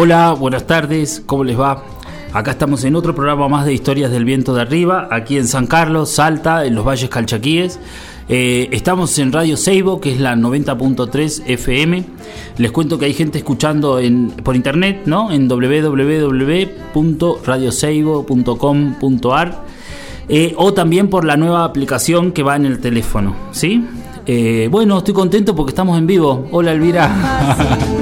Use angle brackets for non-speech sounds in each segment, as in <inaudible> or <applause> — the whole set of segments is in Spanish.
Hola, buenas tardes, ¿cómo les va? Acá estamos en otro programa más de Historias del Viento de Arriba, aquí en San Carlos, Salta, en los Valles Calchaquíes. Eh, estamos en Radio Seibo, que es la 90.3 FM. Les cuento que hay gente escuchando en, por internet, ¿no? En www.radioseibo.com.ar eh, o también por la nueva aplicación que va en el teléfono, ¿sí? Eh, bueno, estoy contento porque estamos en vivo. Hola, Elvira. <laughs>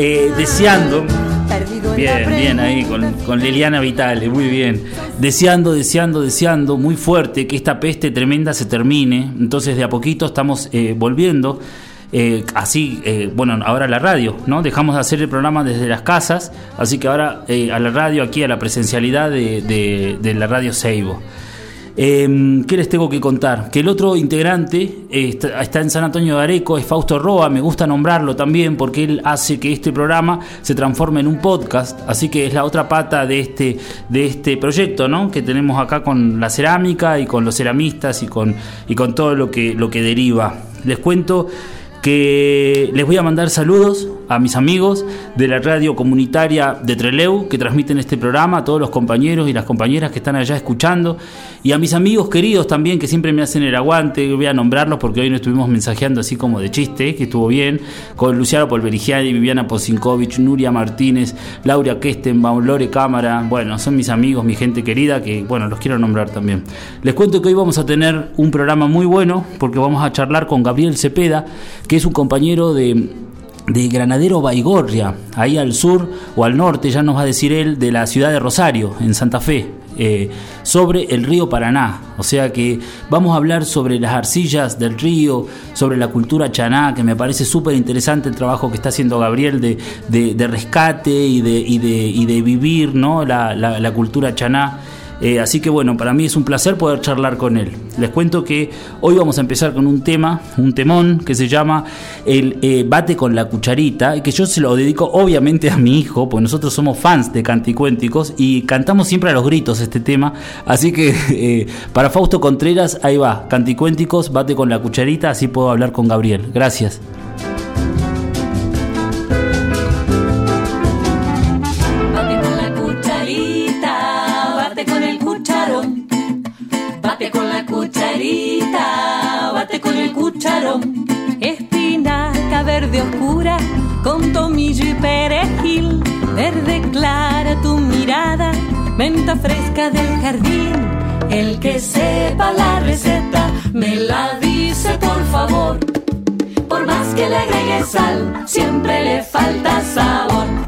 Eh, deseando. Bien, bien ahí, con, con Liliana Vitale, muy bien. Deseando, deseando, deseando, muy fuerte que esta peste tremenda se termine. Entonces, de a poquito estamos eh, volviendo. eh, así, eh, bueno, ahora a la radio, ¿no? Dejamos de hacer el programa desde las casas, así que ahora eh, a la radio, aquí a la presencialidad de, de- de la radio Seibo. Eh, ¿Qué les tengo que contar? Que el otro integrante eh, está, está en San Antonio de Areco, es Fausto Roa, me gusta nombrarlo también porque él hace que este programa se transforme en un podcast, así que es la otra pata de este, de este proyecto, ¿no? Que tenemos acá con la cerámica y con los ceramistas y con, y con todo lo que, lo que deriva. Les cuento que les voy a mandar saludos a mis amigos de la radio comunitaria de Treleu que transmiten este programa, a todos los compañeros y las compañeras que están allá escuchando y a mis amigos queridos también que siempre me hacen el aguante, voy a nombrarlos porque hoy no estuvimos mensajeando así como de chiste, que estuvo bien, con Luciano Polverigiani, Viviana Posinkovich, Nuria Martínez, Laura Kestenbaum, Lore Cámara, bueno, son mis amigos, mi gente querida que bueno, los quiero nombrar también. Les cuento que hoy vamos a tener un programa muy bueno porque vamos a charlar con Gabriel Cepeda, que es un compañero de, de Granadero Baigorria, ahí al sur o al norte, ya nos va a decir él, de la ciudad de Rosario, en Santa Fe, eh, sobre el río Paraná. O sea que vamos a hablar sobre las arcillas del río, sobre la cultura chaná, que me parece súper interesante el trabajo que está haciendo Gabriel de, de- rescate y de, y y de vivir ¿no? la, la- la cultura chaná. Eh, así que bueno, para mí es un placer poder charlar con él. Les cuento que hoy vamos a empezar con un tema, un temón que se llama el eh, Bate con la cucharita, que yo se lo dedico obviamente a mi hijo, pues nosotros somos fans de Canticuénticos y cantamos siempre a los gritos este tema. Así que <laughs> eh, para Fausto Contreras, ahí va, Canticuénticos, Bate con la cucharita, así puedo hablar con Gabriel. Gracias. Cucharita, bate con el cucharón. Espinaca verde oscura con tomillo y perejil, verde clara tu mirada, menta fresca del jardín. El que sepa la receta, me la dice por favor. Por más que le agregue sal, siempre le falta sabor.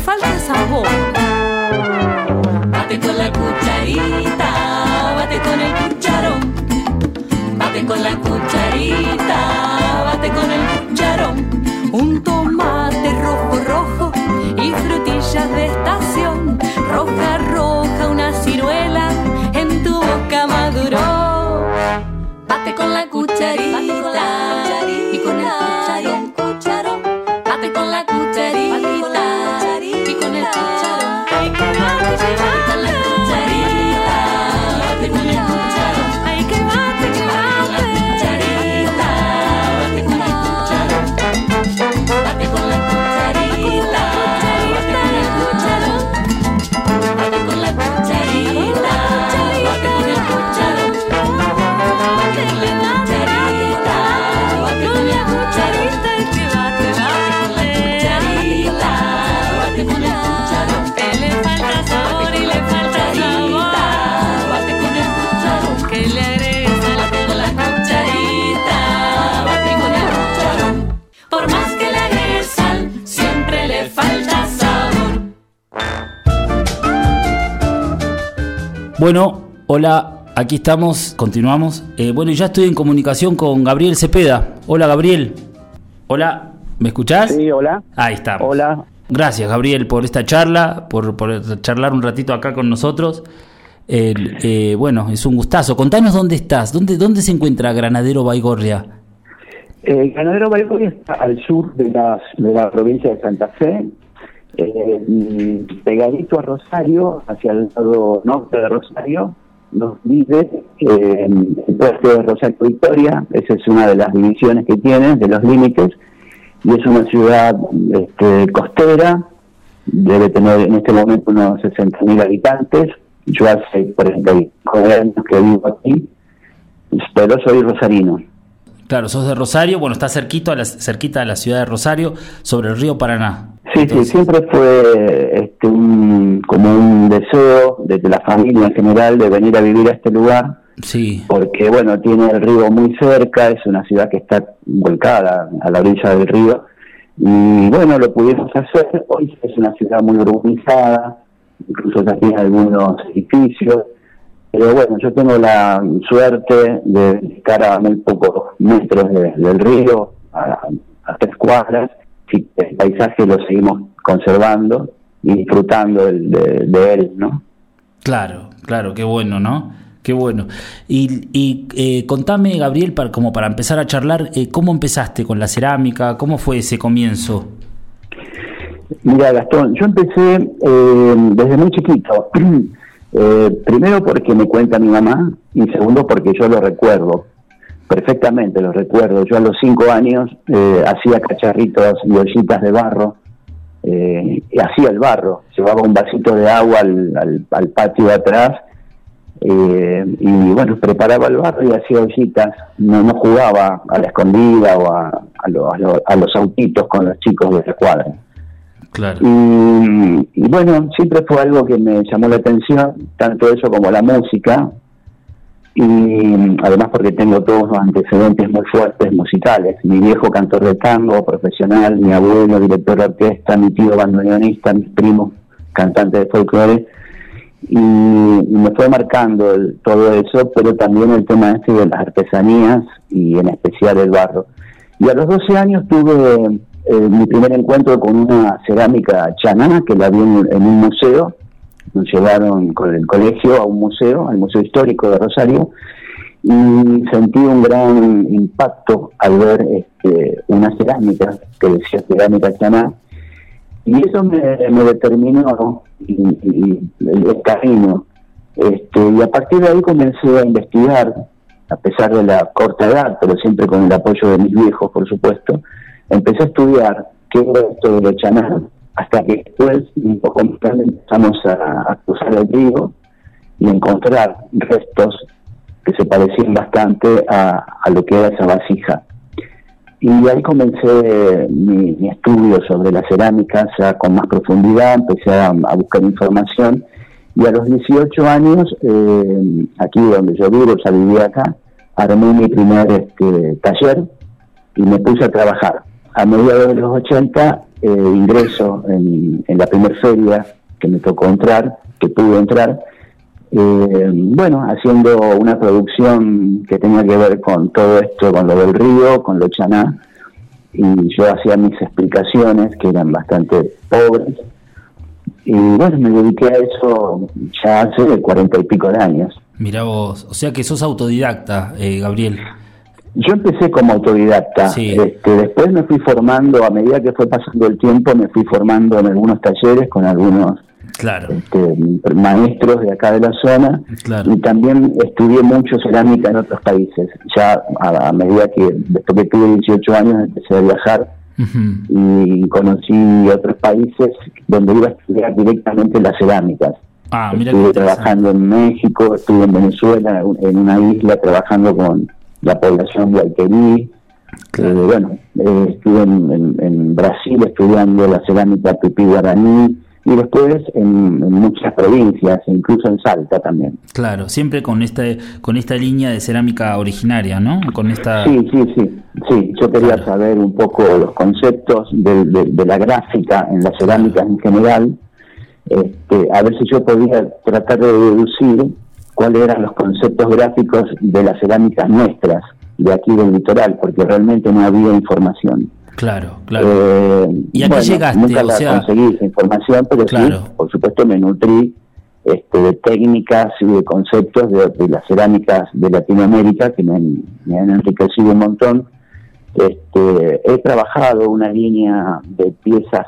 falta sabor. Bate con la cucharita, bate con el cucharón. Bate con la cucharita, bate con el cucharón. Un tomate rojo, rojo y frutillas de estación. Roja, roja, una ciruela en tu boca maduró. Bate con la cucharita, bate con la cucharita y con el cucharón. Bueno, hola, aquí estamos, continuamos. Eh, bueno, ya estoy en comunicación con Gabriel Cepeda. Hola, Gabriel. Hola, ¿me escuchás? Sí, hola. Ahí estamos. Hola. Gracias, Gabriel, por esta charla, por, por charlar un ratito acá con nosotros. Eh, bueno, es un gustazo. Contanos dónde estás, dónde, dónde se encuentra Granadero Baigorria. Eh, Ganadero Baigorria está al sur de, las, de la provincia de Santa Fe, eh, mm, pegadito a Rosario, hacia el lado norte de Rosario, nos vive eh, el puerto de Rosario Victoria, esa es una de las divisiones que tiene, de los límites, y es una ciudad este, costera, debe tener en este momento unos 60.000 habitantes, yo hace 45 años que vivo aquí, pero soy rosarino. Claro, sos de Rosario, bueno, está cerquito a la, cerquita de la ciudad de Rosario, sobre el río Paraná. Sí, Entonces, sí, siempre fue este, un, como un deseo de la familia en general de venir a vivir a este lugar, Sí, porque bueno, tiene el río muy cerca, es una ciudad que está volcada a la orilla del río, y bueno, lo pudimos hacer, hoy es una ciudad muy urbanizada, incluso ya tiene algunos edificios, pero bueno, yo tengo la suerte de estar a muy pocos metros de- del río, a, a tres cuadras, y el paisaje lo seguimos conservando y disfrutando de él, ¿no? claro, claro, qué bueno, ¿no? Qué bueno. Y, y eh, contame, Gabriel, para, como para empezar a charlar, eh, ¿cómo empezaste con la cerámica? ¿Cómo fue ese comienzo? Mira, Gastón, yo empecé eh, desde muy chiquito. <clears throat> Eh, primero porque me cuenta mi mamá y segundo porque yo lo recuerdo. Perfectamente lo recuerdo. Yo a los cinco años eh, hacía cacharritos y ollitas de barro. eh, y hacía el barro. Llevaba un vasito de agua al, al- al patio de atrás eh, y bueno, preparaba el barro y hacía ollitas. No, no jugaba a la escondida o a, a lo- a lo- a los autitos con los chicos de la cuadra. Claro. Y, y bueno, siempre fue algo que me llamó la atención, tanto eso como la música, y además porque tengo todos los antecedentes muy fuertes musicales. Mi viejo cantor de tango profesional, mi abuelo director de orquesta, mi tío bandoneonista, mis primos cantantes de folclore, y, y me fue marcando el- todo eso, pero también el tema este de las artesanías y en especial el barro. Y a los 12 años tuve eh, mi primer encuentro con una cerámica chaná que la vi en, un museo. Nos llevaron con el colegio a un museo, al Museo Histórico de Rosario, y sentí un gran impacto al ver este, una cerámica que decía cerámica chaná. Y eso me, determinó y el, el camino. Este, y a partir de ahí comencé a investigar, a pesar de la corta edad, pero siempre con el apoyo de mis viejos, por supuesto. Empecé a estudiar qué era esto de lo chaná, hasta que después, un poco más tarde, empezamos a, a cruzar el río y encontrar restos que se parecían bastante a, lo que era esa vasija. Y ahí comencé mi, estudio sobre la cerámica ya con más profundidad, empecé a, a buscar información y a los 18 años, eh, aquí donde yo vivo, ya vivía acá, armé mi primer este, taller y me puse a trabajar. A mediados de los 80 eh, ingreso en, la primera feria que me tocó entrar, que pude entrar, eh, bueno, haciendo una producción que tenía que ver con todo esto, con lo del río, con lo chaná, y yo hacía mis explicaciones que eran bastante pobres, y bueno, me dediqué a eso ya hace cuarenta y pico de años. Mira vos, o sea que sos autodidacta, eh, Gabriel. Yo empecé como autodidacta, este, después me fui formando, a medida que fue pasando el tiempo, me fui formando en algunos talleres con algunos claro. este, maestros de acá de la zona y también estudié mucho cerámica en otros países. Ya a, medida que, después que tuve 18 años, empecé a viajar y conocí otros países donde iba a estudiar directamente las cerámicas. Ah, estuve trabajando en México, estuve en Venezuela, en una isla trabajando con la población de Alquerí. Eh, bueno, eh, estuve en, Brasil estudiando la cerámica pipí guaraní y después en, muchas provincias, incluso en Salta también. Claro, siempre con esta con esta línea de cerámica originaria, ¿no? Con esta. Sí, sí, sí. Sí, yo quería saber un poco los conceptos de, la gráfica en la cerámica en general, este, a ver si yo podía tratar de deducir cuáles eran los conceptos gráficos de las cerámicas nuestras, de aquí del litoral, porque realmente no había información. Claro, claro. Eh, y aquí llegaste, nunca conseguí esa información, pero sí, por supuesto me nutrí este, de técnicas y de conceptos de, las cerámicas de Latinoamérica que me, han enriquecido un montón. Este, he trabajado una línea de piezas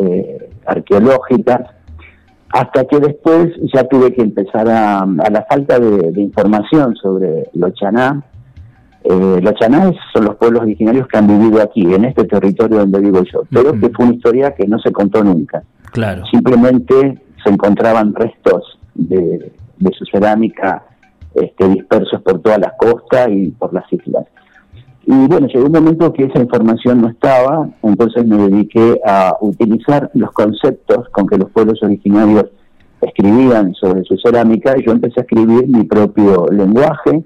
eh, arqueológicas hasta que después ya tuve que empezar a, a la falta de, información sobre los chaná. Eh, los chanás son los pueblos originarios que han vivido aquí, en este territorio donde vivo yo, pero que fue una historia que no se contó nunca. Claro. Simplemente se encontraban restos de, su cerámica este, dispersos por toda la costa y por las islas. Y bueno, llegó un momento que esa información no estaba, entonces me dediqué a utilizar los conceptos con que los pueblos originarios escribían sobre su cerámica y yo empecé a escribir mi propio lenguaje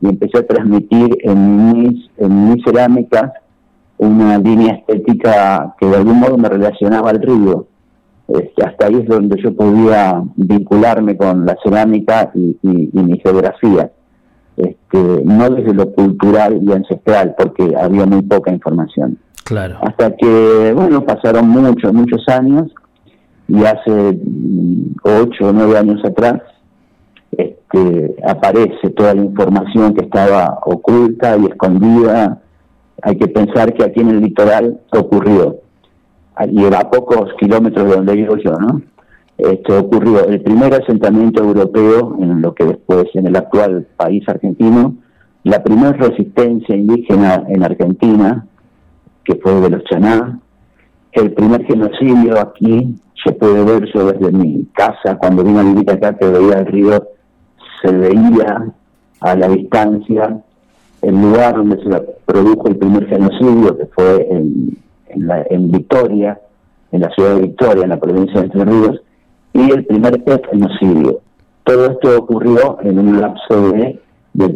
y empecé a transmitir en mis, en mis cerámicas una línea estética que de algún modo me relacionaba al río. Este, hasta ahí es donde yo podía vincularme con la cerámica y mi geografía este, no desde lo cultural y ancestral, porque había muy poca información. Claro. Hasta que, bueno, pasaron muchos, muchos años y hace mm, ocho o nueve años atrás este, aparece toda la información que estaba oculta y escondida. Hay que pensar que aquí en el litoral ocurrió, y a pocos kilómetros de donde vivo yo, ¿no? Esto ocurrió el primer asentamiento europeo en lo que después en el actual país argentino, la primera resistencia indígena en Argentina, que fue de los Chaná, el primer genocidio aquí, se puede ver yo desde mi casa, cuando vine a vivir acá que veía el río, se veía a la distancia el lugar donde se produjo el primer genocidio, que fue en, en, la, en Victoria, en la ciudad de Victoria, en la provincia de Entre Ríos, y el primer genocidio. Todo esto ocurrió en un lapso de,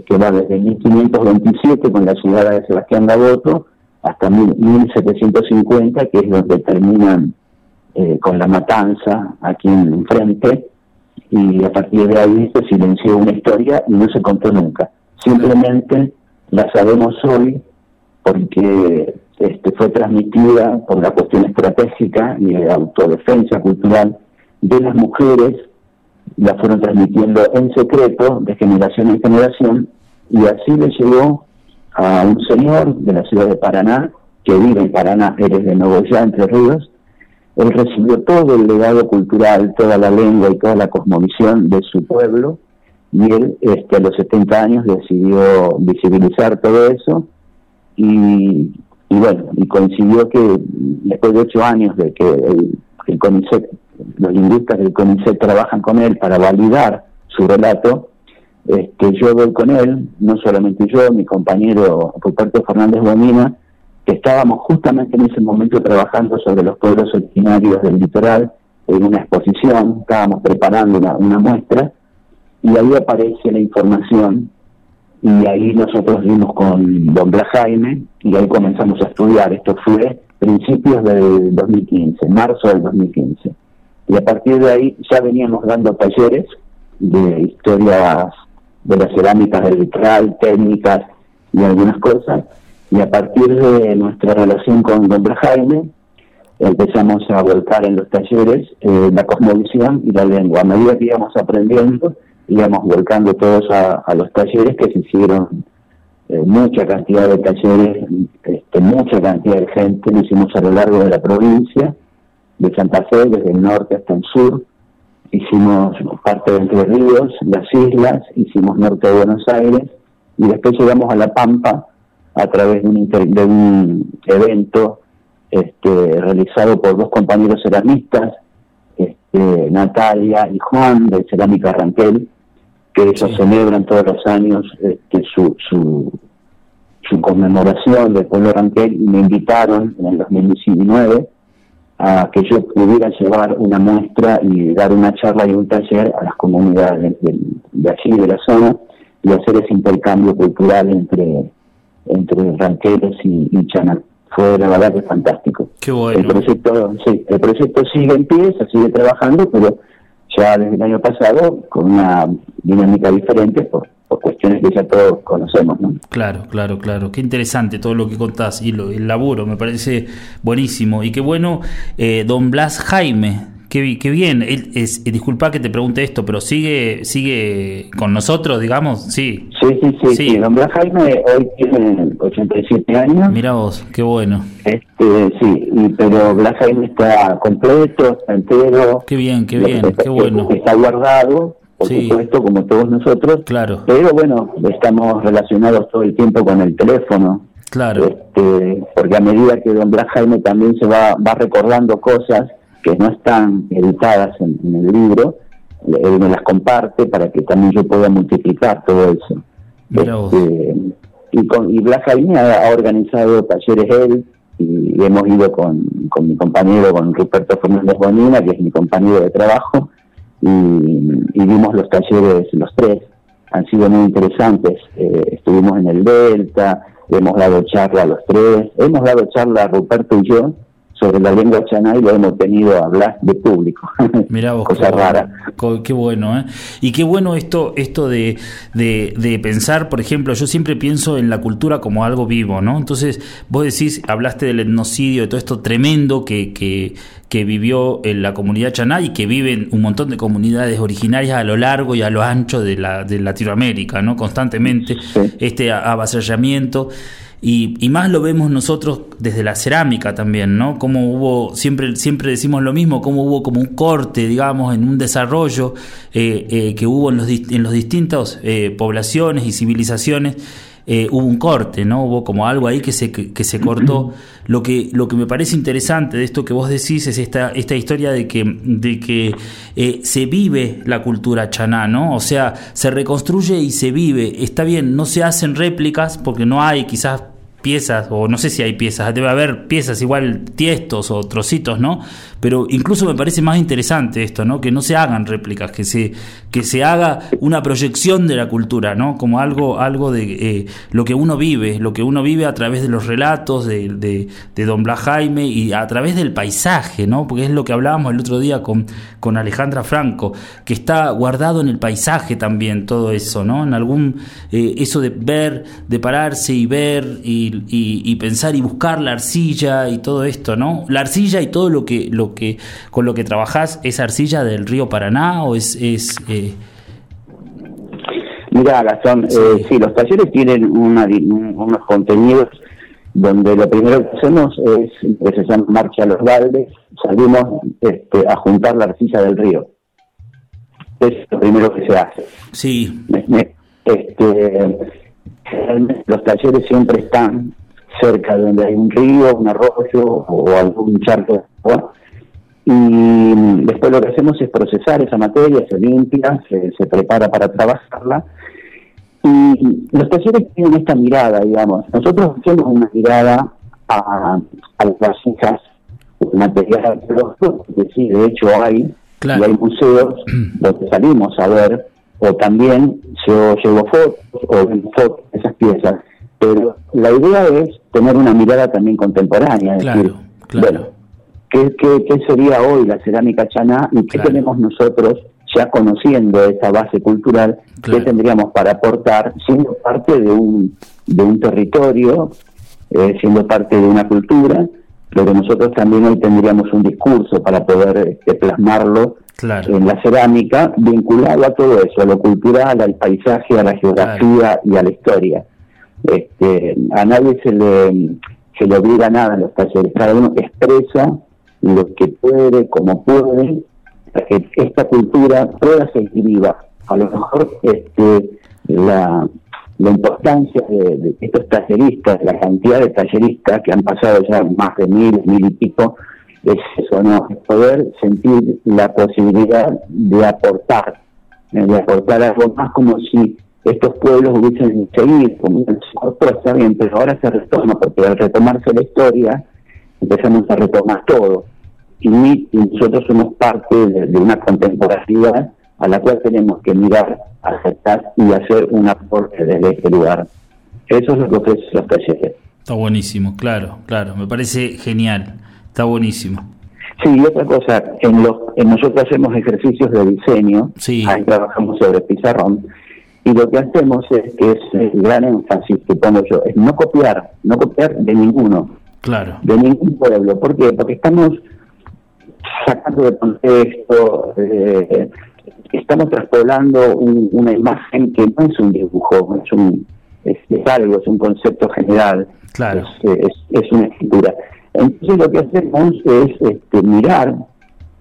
que va desde 1527 con la ciudad de Sebastián Gaboto hasta 1750, que es donde terminan eh, con la matanza aquí en frente, y a partir de ahí se silenció una historia y no se contó nunca. Simplemente la sabemos hoy porque este, fue transmitida por la cuestión estratégica y de autodefensa cultural de las mujeres la fueron transmitiendo en secreto de generación en generación y así le llegó a un señor de la ciudad de Paraná que vive en Paraná, eres de Nogoyá, Entre Ríos, él recibió todo el legado cultural, toda la lengua y toda la cosmovisión de su pueblo y él este, a los 70 años decidió visibilizar todo eso y, bueno, y coincidió que después de ocho años de que el, el los lingüistas del CONICET trabajan con él para validar su relato, este, yo voy con él, no solamente yo, mi compañero Ruperto Fernández Bonina, que estábamos justamente en ese momento trabajando sobre los pueblos originarios del litoral en una exposición, estábamos preparando una, muestra, y ahí aparece la información, y ahí nosotros vimos con don Blas Jaime, y ahí comenzamos a estudiar, esto fue principios del 2015, marzo del 2015 y a partir de ahí ya veníamos dando talleres de historias de las cerámicas del vitral, técnicas y algunas cosas, y a partir de nuestra relación con Don Jaime, empezamos a volcar en los talleres eh, la cosmovisión y la lengua. A medida que íbamos aprendiendo, íbamos volcando todos a, los talleres que se hicieron eh, mucha cantidad de talleres, este, mucha cantidad de gente, lo hicimos a lo largo de la provincia, de Santa Fe, desde el norte hasta el sur, hicimos parte de Entre Ríos, las islas, hicimos norte de Buenos Aires, y después llegamos a La Pampa a través de un, de un evento este, realizado por dos compañeros ceramistas, este, Natalia y Juan de Cerámica Ranquel, que ellos celebran todos los años este, su, su, su conmemoración del pueblo Ranquel y me invitaron en el 2019 a que yo pudiera llevar una muestra y dar una charla y un taller a las comunidades de, de allí, de la zona, y hacer ese intercambio cultural entre, entre ranqueros y, y Fue la verdad que fantástico. Qué bueno. El proyecto, sí, el proyecto sigue en pie, se sigue trabajando, pero ya desde el año pasado con una dinámica diferente por, cuestiones que ya todos conocemos. ¿no? Claro, claro, claro. Qué interesante todo lo que contás y lo, el laburo, me parece buenísimo. Y qué bueno, eh, don Blas Jaime, Qué, qué, bien. Él es, disculpa que te pregunte esto, pero sigue sigue con nosotros, digamos, sí. Sí, sí, sí. sí. Don Blas Jaime hoy tiene 87 años. Mira vos, qué bueno. Este, sí, pero Blas Jaime está completo, está entero. Qué bien, qué bien, qué bueno. Está guardado, por supuesto, como todos nosotros. Claro. Pero bueno, estamos relacionados todo el tiempo con el teléfono. Claro. Este, porque a medida que don Blas Jaime también se va, va recordando cosas que no están editadas en, el libro, él me las comparte para que también yo pueda multiplicar todo eso. Este, y, con, y Blas Jaime ha, organizado talleres él, y, hemos ido con, con, mi compañero, con Ruperto Fernández Bonina, que es mi compañero de trabajo, y, y vimos los talleres los tres. Han sido muy interesantes. Eh, estuvimos en el Delta, hemos dado charla a los tres, hemos dado charla a Ruperto y yo, sobre la lengua chaná y lo hemos tenido a hablar de público. <laughs> Mirá vos, Cosa rara. Qué bueno, ¿eh? Y qué bueno esto, esto de, de, pensar, por ejemplo, yo siempre pienso en la cultura como algo vivo, ¿no? Entonces, vos decís, hablaste del etnocidio, de todo esto tremendo que, que, que vivió en la comunidad chaná y que viven un montón de comunidades originarias a lo largo y a lo ancho de, la, de Latinoamérica, ¿no? Constantemente, este avasallamiento. Y, más lo vemos nosotros desde la cerámica también, ¿no? Como hubo, siempre, siempre decimos lo mismo, como hubo como un corte, digamos, en un desarrollo eh, eh, que hubo en los, en los distintos eh, poblaciones y civilizaciones. Hubo un corte, ¿no? Hubo como algo ahí que se, que, se cortó. Lo que, lo que me parece interesante de esto que vos decís es esta, esta historia de que, de que se vive la cultura chaná, ¿no? O sea, se reconstruye y se vive. Está bien, no se hacen réplicas porque no hay quizás piezas, o no sé si hay piezas, debe haber piezas igual tiestos o trocitos, ¿no? Pero incluso me parece más interesante esto, ¿no? Que no se hagan réplicas, que se, que se haga una proyección de la cultura, ¿no? Como algo, algo de eh, lo que uno vive, lo que uno vive a través de los relatos de, de, Don Blas Jaime y a través del paisaje, ¿no? Porque es lo que hablábamos el otro día con, con Alejandra Franco, que está guardado en el paisaje también todo eso, ¿no? En algún, eh, eso de ver, de pararse y ver y y, pensar y buscar la arcilla y todo esto, ¿no? La arcilla y todo lo que, lo que con lo que trabajás, ¿es arcilla del río Paraná o es...? es eh... Mira, Gastón, sí. Eh, los talleres tienen unos contenidos donde lo primero que hacemos es, que se llama Marcha a los Valdes, salimos este, a juntar la arcilla del río. Es lo primero que se hace. Sí. Este, los talleres siempre están cerca de donde hay un río, un arroyo o algún charco de agua. Y después lo que hacemos es procesar esa materia, se limpia, se, prepara para trabajarla. Y los talleres tienen esta mirada, digamos. Nosotros hacemos una mirada a, las vasijas material arqueológico, que sí, de hecho hay, y hay museos donde salimos a ver o también yo llevo fotos o fotos de esas piezas, pero la idea es tener una mirada también contemporánea, es decir, bueno, ¿qué, qué, sería hoy la cerámica chaná y qué tenemos nosotros ya conociendo esa base cultural, qué tendríamos para aportar siendo parte de un, de un territorio, eh, siendo parte de una cultura pero nosotros también hoy tendríamos un discurso para poder este, plasmarlo en la cerámica, vinculado a todo eso, a lo cultural, al paisaje, a la geografía y a la historia. Este, a nadie se le, se le obliga nada en los talleres, cada uno expresa lo que puede, como puede, para que esta cultura pueda seguir viva. A lo mejor este, la, la importancia de, estos talleristas, la cantidad de talleristas que han pasado ya más de mil, mil y pico, es eso, ¿no? Es poder sentir la posibilidad de aportar, eh, de aportar algo más como si estos pueblos hubiesen seguido, como está bien, pero ahora se retoma, porque al retomarse la historia, empezamos a retomar todo. Y, nosotros somos parte de, una contemporaneidad a la cual tenemos que mirar, aceptar y hacer un aporte desde este lugar. Eso es lo que ofrece los talleres. Está buenísimo, claro, claro, me parece genial, está buenísimo. Sí, y otra cosa, en, los, en nosotros hacemos ejercicios de diseño, ahí trabajamos sobre pizarrón, y lo que hacemos es que es el gran énfasis que pongo yo, es no copiar, no copiar de ninguno, claro. de ningún pueblo. ¿Por qué? Porque estamos sacando de contexto, eh, estamos traspoblando una imagen que no es un dibujo, es un es, algo, es un concepto general, claro. es, es, una escritura. Entonces lo que hacemos es este, mirar,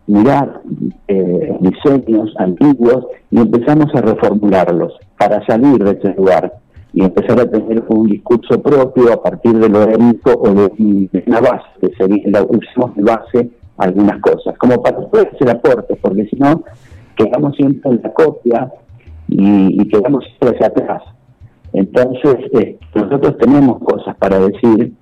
mirar eh, diseños antiguos y empezamos a reformularlos para salir de ese lugar y empezar a tener un discurso propio a partir de lo o de, una base, que sería, usamos de base algunas cosas, como para poder hacer aportes, porque si no, quedamos siempre en la copia y, quedamos siempre hacia atrás. Entonces, eh, nosotros tenemos cosas para decir,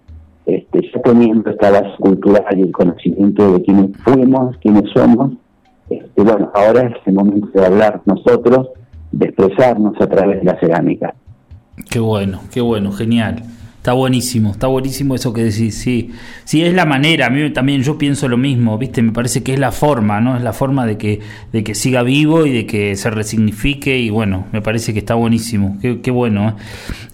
este, ya teniendo esta base cultural y el conocimiento de quiénes fuimos, quiénes somos, este, bueno, ahora es el momento de hablar nosotros, de expresarnos a través de la cerámica. Qué bueno, qué bueno, genial. Está buenísimo, está buenísimo eso que decís, sí. Sí, es la manera, a mí también yo pienso lo mismo, ¿viste? Me parece que es la forma, ¿no? Es la forma de que, de que siga vivo y de que se resignifique y bueno, me parece que está buenísimo, qué, qué bueno. ¿eh?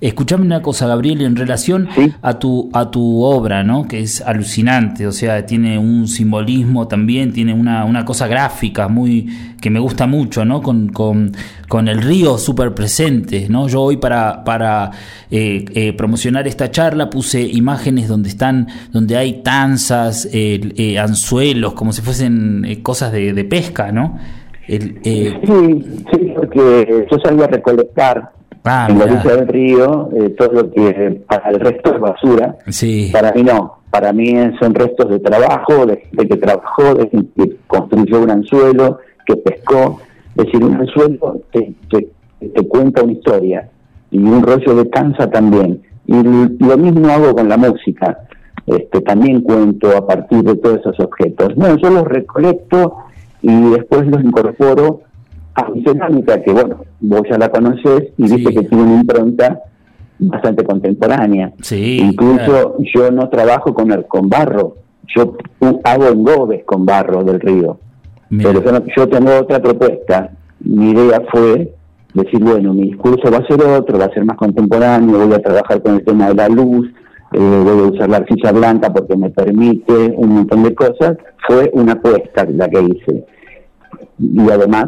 Escuchame una cosa, Gabriel, en relación a, tu, a tu obra, ¿no? Que es alucinante, o sea, tiene un simbolismo también, tiene una, una cosa gráfica muy que me gusta mucho, ¿no? Con, con, con el río súper presente, ¿no? Yo hoy para, para eh, eh, promocionar esta charla puse imágenes donde están, donde hay tanzas, eh, anzuelos, como si fuesen cosas de, de, pesca, ¿no? El, sí, sí, porque yo salgo a recolectar ah, en la orilla del río todo lo que para el resto es basura. Sí. Para mí no, para mí son restos de trabajo, de gente que trabajó, de gente que construyó un anzuelo, que pescó. Es decir, un anzuelo te, te, cuenta una historia y un rollo de cansa también. Y lo mismo hago con la música. Este, también cuento a partir de todos esos objetos. Bueno, yo los recolecto y después los incorporo a mi cerámica, que bueno, vos ya la conocés y viste que tiene una impronta bastante contemporánea. Incluso yo no trabajo con, el, con barro, yo hago engobes con barro del río. Pero yo, tengo otra propuesta. Mi idea fue decir, bueno, mi discurso va a ser otro, va a ser más contemporáneo, voy a trabajar con el tema de la luz, eh, voy a usar la arcilla blanca porque me permite un montón de cosas. Fue una apuesta la que hice. Y además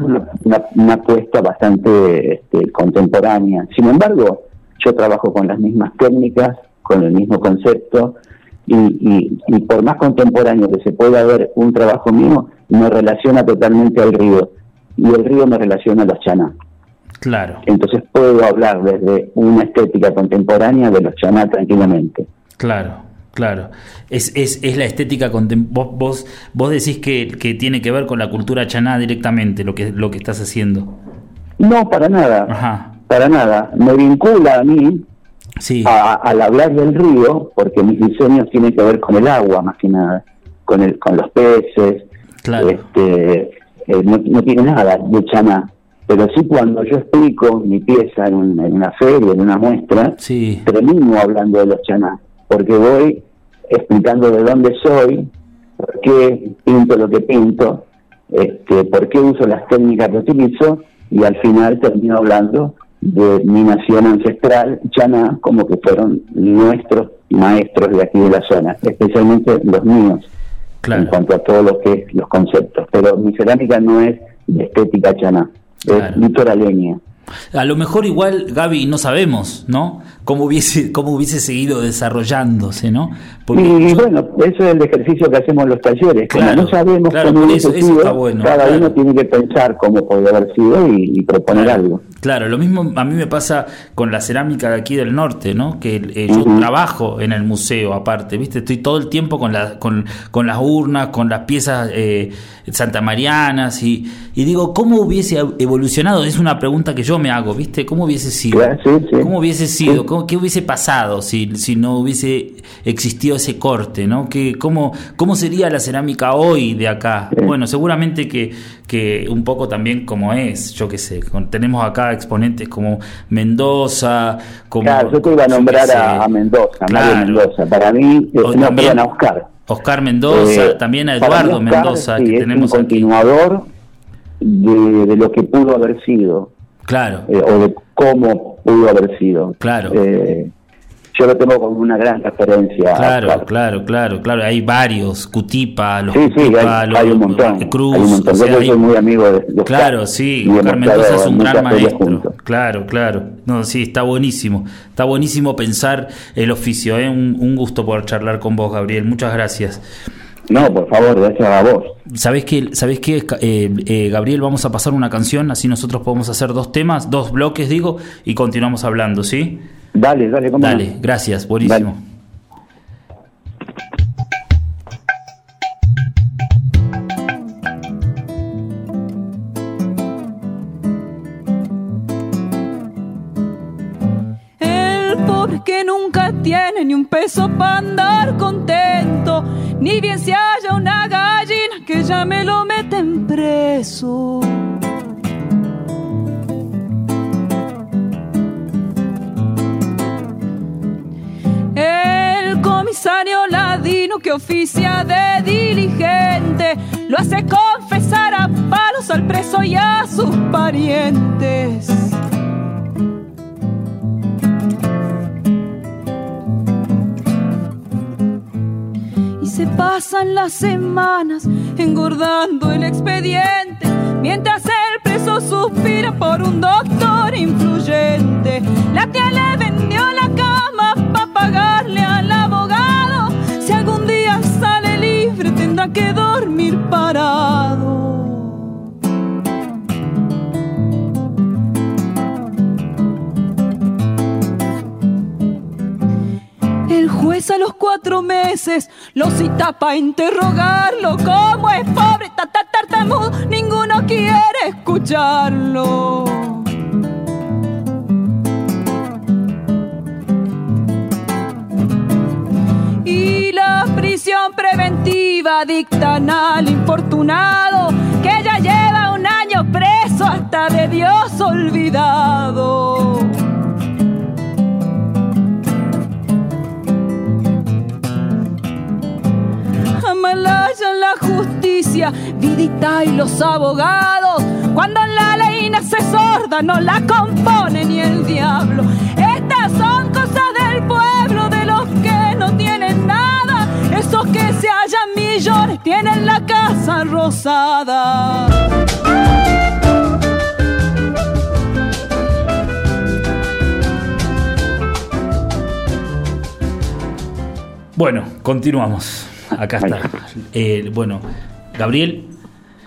una, apuesta bastante este, contemporánea. Sin embargo, yo trabajo con las mismas técnicas, con el mismo concepto, y, y, por más contemporáneo que se pueda ver un trabajo mío, me relaciona totalmente al río y el río me relaciona a los chaná. Claro. Entonces puedo hablar desde una estética contemporánea de los chaná tranquilamente. Claro, claro. Es, es, es la estética contemporánea. Vos, vos, decís que, que, tiene que ver con la cultura chaná directamente lo que, lo que estás haciendo. No, para nada. Ajá. Para nada. Me vincula a mí sí. al hablar del río, porque mis diseños tienen que ver con el agua más que nada, con, el, con los peces, este, eh, no, tiene nada de chaná. Pero sí cuando yo explico mi pieza en, una feria, en una muestra, termino hablando de los chaná, porque voy explicando de dónde soy, por qué pinto lo que pinto, este, por qué uso las técnicas que utilizo, y al final termino hablando de mi nación ancestral, Chaná, como que fueron nuestros maestros de aquí de la zona, especialmente los míos, en cuanto a todo lo que es los conceptos. Pero mi cerámica no es de estética chana, es litoraleña. A lo mejor igual, Gaby, no sabemos, ¿no? Cómo hubiese, cómo hubiese seguido desarrollándose, ¿no? y, bueno, eso es el ejercicio que hacemos en los talleres. Claro, no sabemos cómo hubiese sido, cada uno tiene que pensar cómo podría haber sido y, proponer algo. Claro, lo mismo a mí me pasa con la cerámica de aquí del norte, ¿no? Que eh, yo trabajo en el museo aparte, ¿viste? Estoy todo el tiempo con, la, con, con las urnas, con las piezas eh, santamarianas y, y digo, ¿cómo hubiese evolucionado? Es una pregunta que yo me hago, ¿viste? ¿Cómo hubiese sido? ¿Cómo hubiese sido? ¿Qué hubiese pasado si, si no hubiese existido ese corte, ¿no? ¿Qué, cómo, ¿Cómo sería la cerámica hoy de acá? Bueno, seguramente que, que un poco también como es, yo qué sé, tenemos acá exponentes como Mendoza, como... Claro, yo te iba a nombrar a, Mendoza, Mario Mendoza, para mí, no, también a Oscar. Oscar Mendoza, eh, también a Eduardo Mendoza, que tenemos un continuador De, lo que pudo haber sido. Claro. Eh, o de cómo pudo haber sido. Claro. Eh, yo lo tengo como una gran referencia. Claro, claro, claro, claro. Hay varios, Cutipa, los sí, sí, hay, un montón. Cruz. Hay un montón. yo soy muy amigo de, Claro, sí, Oscar Mendoza es un gran maestro. Claro, claro. No, sí, está buenísimo. Está buenísimo pensar el oficio. ¿eh? Un, un gusto poder charlar con vos, Gabriel. Muchas gracias. No, por favor, gracias a vos. ¿Sabés qué, ¿sabés qué eh, eh, Gabriel? Vamos a pasar una canción, así nosotros podemos hacer dos temas, dos bloques, digo, y continuamos hablando, ¿sí? Dale, dale, ¿cómo Dale, gracias, buenísimo. El pobre que nunca tiene ni un peso para andar contento, ni bien se haya una gallina que ya me lo meten preso. Comisario ladino que oficia de diligente lo hace confesar a palos al preso y a sus parientes. Y se pasan las semanas engordando el expediente mientras el preso suspira por un doctor influyente. La tía que dormir parado. El juez a los cuatro meses lo cita para interrogarlo. Como es pobre, tata ninguno quiere escucharlo. Y la prisión preventiva dictan al infortunado que ya lleva un año preso hasta de Dios olvidado. Amalaya la justicia, vidita y los abogados. Cuando la ley nace sorda, no la compone ni el diablo. Estas son cosas del pueblo, de los que no tienen nada. Esos que se hallan millones tienen la casa rosada. Bueno, continuamos. Acá está. Eh, bueno, Gabriel.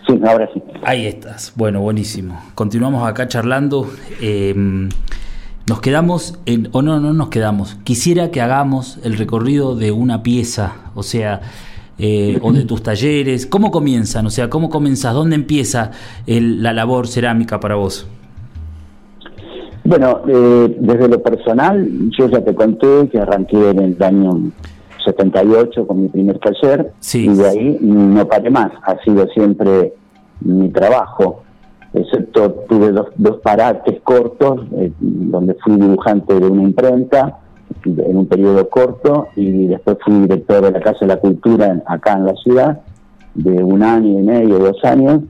Sí, ahora sí. Ahí estás. Bueno, buenísimo. Continuamos acá charlando. Em, nos quedamos en, o no, no nos quedamos. Quisiera que hagamos el recorrido de una pieza, o sea, eh, o de tus <laughs> talleres. ¿Cómo comienzan? O sea, ¿cómo comienzas? ¿Dónde empieza la labor cerámica para vos? Bueno, eh, desde lo personal, yo ya te conté que arranqué en el año 78 con mi primer taller y de ahí no paré más. Ha sido siempre mi trabajo, excepto tuve dos, dos parates cortos, eh, donde fui dibujante de una imprenta en un periodo corto y después fui director de la Casa de la Cultura acá en la ciudad de un año y medio, dos años,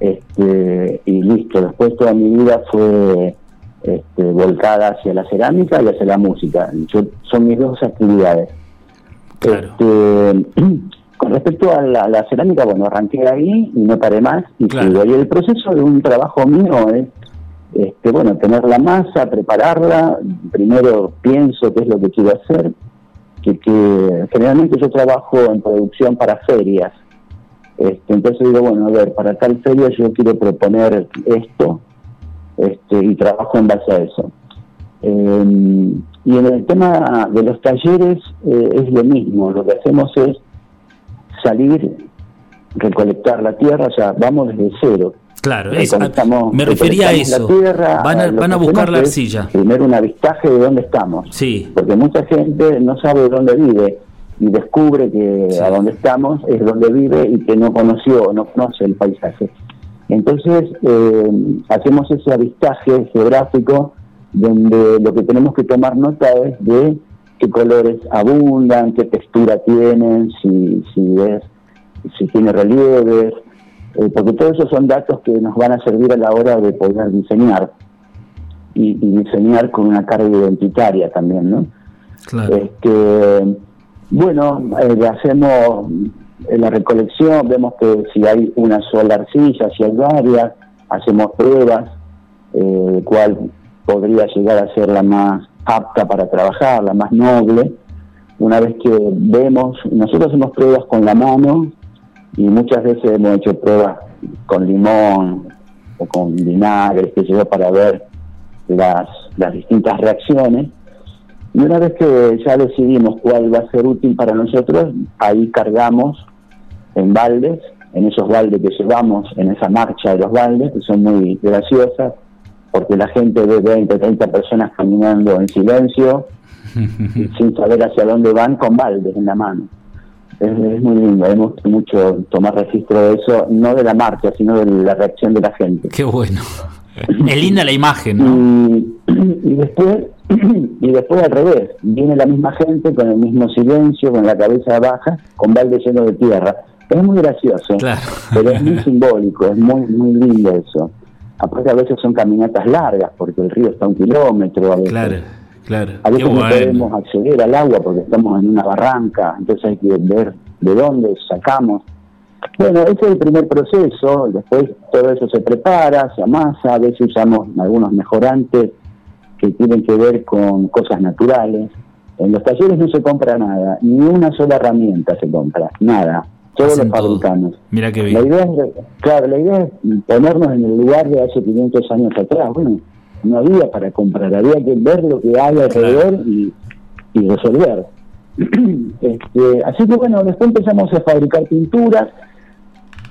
este, y listo. Después toda mi vida fue este, volcada hacia la cerámica y hacia la música. son mis dos actividades. Este, <clears throat> con respecto a la, cerámica, bueno, arranqué ahí y no paré más y Y el proceso de un trabajo mío es, este, bueno, tener la masa, prepararla. Primero pienso qué es lo que quiero hacer. Que, que generalmente yo trabajo en producción para ferias. Este, entonces digo, bueno, a ver, para tal feria yo quiero proponer esto este, y trabajo en base a eso. Em, y en el tema de los talleres eh, es lo mismo, lo que hacemos es salir, recolectar la tierra, o sea, vamos desde cero. Claro, me refería a eso. van a, van a buscar la arcilla. Primero un avistaje de dónde estamos. Sí. Porque mucha gente no sabe dónde vive y descubre que a dónde estamos es donde vive y que no conoció, no conoce el paisaje. Entonces, eh, hacemos ese avistaje geográfico donde lo que tenemos que tomar nota es de qué colores abundan, qué textura tienen, si, si, es, si tiene relieves, eh, porque todos esos son datos que nos van a servir a la hora de poder diseñar y, diseñar con una carga identitaria también, ¿no? Claro. Este, bueno, eh, hacemos en la recolección, vemos que si hay una sola arcilla, si hay varias, hacemos pruebas, eh, cuál podría llegar a ser la más apta para trabajar, la más noble. Una vez que vemos, nosotros hacemos pruebas con la mano y muchas veces hemos hecho pruebas con limón o con vinagre, que yo, para ver las, las distintas reacciones. Y una vez que ya decidimos cuál va a ser útil para nosotros, ahí cargamos en baldes, en esos baldes que llevamos, en esa marcha de los baldes, que son muy graciosas, porque la gente ve 20, 30 personas caminando en silencio, <laughs> sin saber hacia dónde van, con baldes en la mano. Es, muy lindo, hemos mucho tomar registro de eso, no de la marcha, sino de la reacción de la gente. Qué bueno. es linda la imagen, ¿no? Y, después, <clears throat> y después al revés, viene la misma gente con el mismo silencio, con la cabeza baja, con balde lleno de tierra. Es muy gracioso, pero es muy simbólico, es muy, muy lindo eso. Aparte a veces son caminatas largas, porque el río está a un kilómetro. A veces. Claro, claro. A veces no podemos acceder al agua porque estamos en una barranca, entonces hay que ver de dónde sacamos. Bueno, ese es el primer proceso, después todo eso se prepara, se amasa, a veces usamos algunos mejorantes que tienen que ver con cosas naturales. En los talleres no se compra nada, ni una sola herramienta se compra, nada todos los fabricanos. Mira qué bien. La idea es, claro, la idea es ponernos en el lugar de hace 500 años atrás. Bueno, no había para comprar, había que ver lo que hay alrededor y, resolver. <clears throat> este, así que bueno, después empezamos a fabricar pinturas,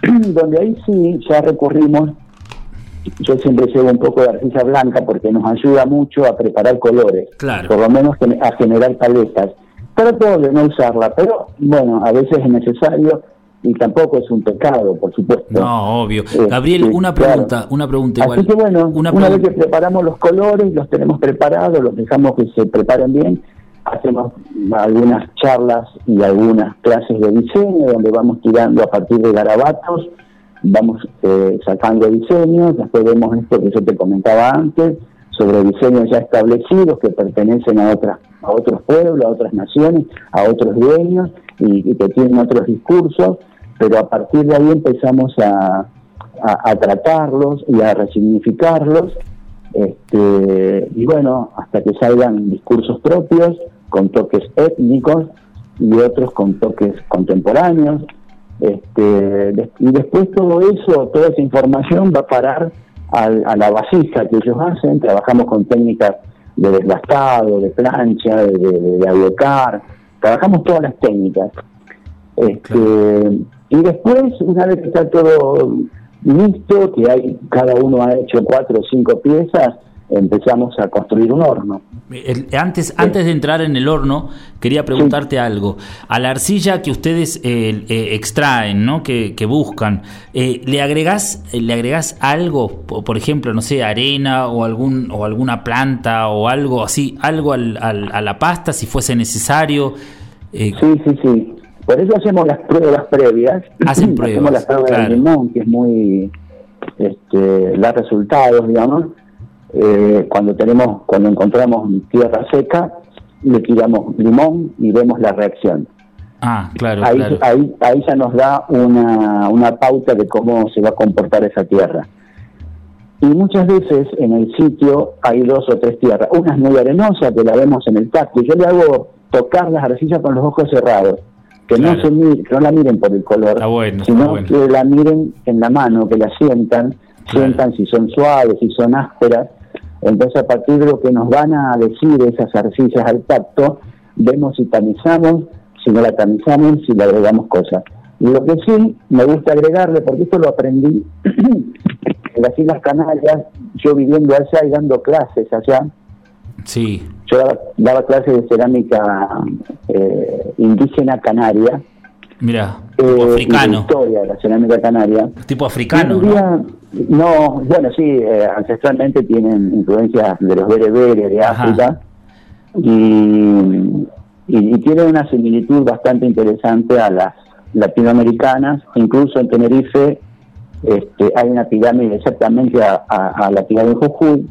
<clears throat> donde ahí sí ya recurrimos. Yo siempre llevo un poco de arcilla blanca porque nos ayuda mucho a preparar colores, claro. por lo menos a generar paletas. Trato de no usarla, pero bueno, a veces es necesario y tampoco es un pecado, por supuesto. No, obvio. Eh, Gabriel, una pregunta, una pregunta igual. Así que bueno, una, vez que preparamos los colores, los tenemos preparados, los dejamos que se preparen bien, hacemos algunas charlas y algunas clases de diseño donde vamos tirando a partir de garabatos, vamos eh, sacando diseños, después vemos esto que yo te comentaba antes, sobre diseños ya establecidos que pertenecen a otras a otros pueblos, a otras naciones, a otros dueños y, que tienen otros discursos, pero a partir de ahí empezamos a, a, tratarlos y a resignificarlos, este, y bueno, hasta que salgan discursos propios con toques étnicos y otros con toques contemporáneos, este, y después todo eso, toda esa información va a parar a, la vasija que ellos hacen, trabajamos con técnicas de desgastado, de plancha, de, de, trabajamos todas las técnicas. Este, y después, una vez que está todo listo, que hay cada uno ha hecho cuatro o cinco piezas, empezamos a construir un horno. antes, antes de entrar en el horno, quería preguntarte algo. A la arcilla que ustedes eh, eh, extraen, ¿no? que, buscan, eh, ¿le agregás le agregás algo, por ejemplo, no sé, arena o algún o alguna planta o algo así, algo al, a la pasta si fuese necesario? sí, sí, sí. Por eso hacemos las pruebas previas. Hacen <clears throat> pruebas. Hacemos las pruebas limón, que es muy, este, da resultados, digamos eh, cuando tenemos, cuando encontramos tierra seca, le tiramos limón y vemos la reacción. Ah, claro, ahí, claro. ahí, ahí ya nos da una, una pauta de cómo se va a comportar esa tierra. Y muchas veces en el sitio hay dos o tres tierras. Una es muy arenosa, que la vemos en el tacto. Yo le hago tocar las arcillas con los ojos cerrados. Que no, se que no la miren por el color, bueno, sino bueno. que la miren en la mano, que la sientan, Claro. sientan si son suaves, si son ásperas. Entonces, a partir de lo que nos van a decir esas arcillas al tacto, vemos si tamizamos, si no la tamizamos, si le agregamos cosas. Y lo que sí me gusta agregarle, porque esto lo aprendí <clears throat> en las Islas Canarias, yo viviendo allá y dando clases allá, Sí, yo daba, daba clases de cerámica eh, indígena canaria, mira, eh, tipo africano. historia de la cerámica canaria. Tipo africano, ¿no? bueno, sí, eh, ancestralmente tienen influencias de los bereberes de Ajá. África y, y, y tienen una similitud bastante interesante a las latinoamericanas, incluso en Tenerife este, hay una pirámide exactamente a, a- a la pirámide de Jujuy.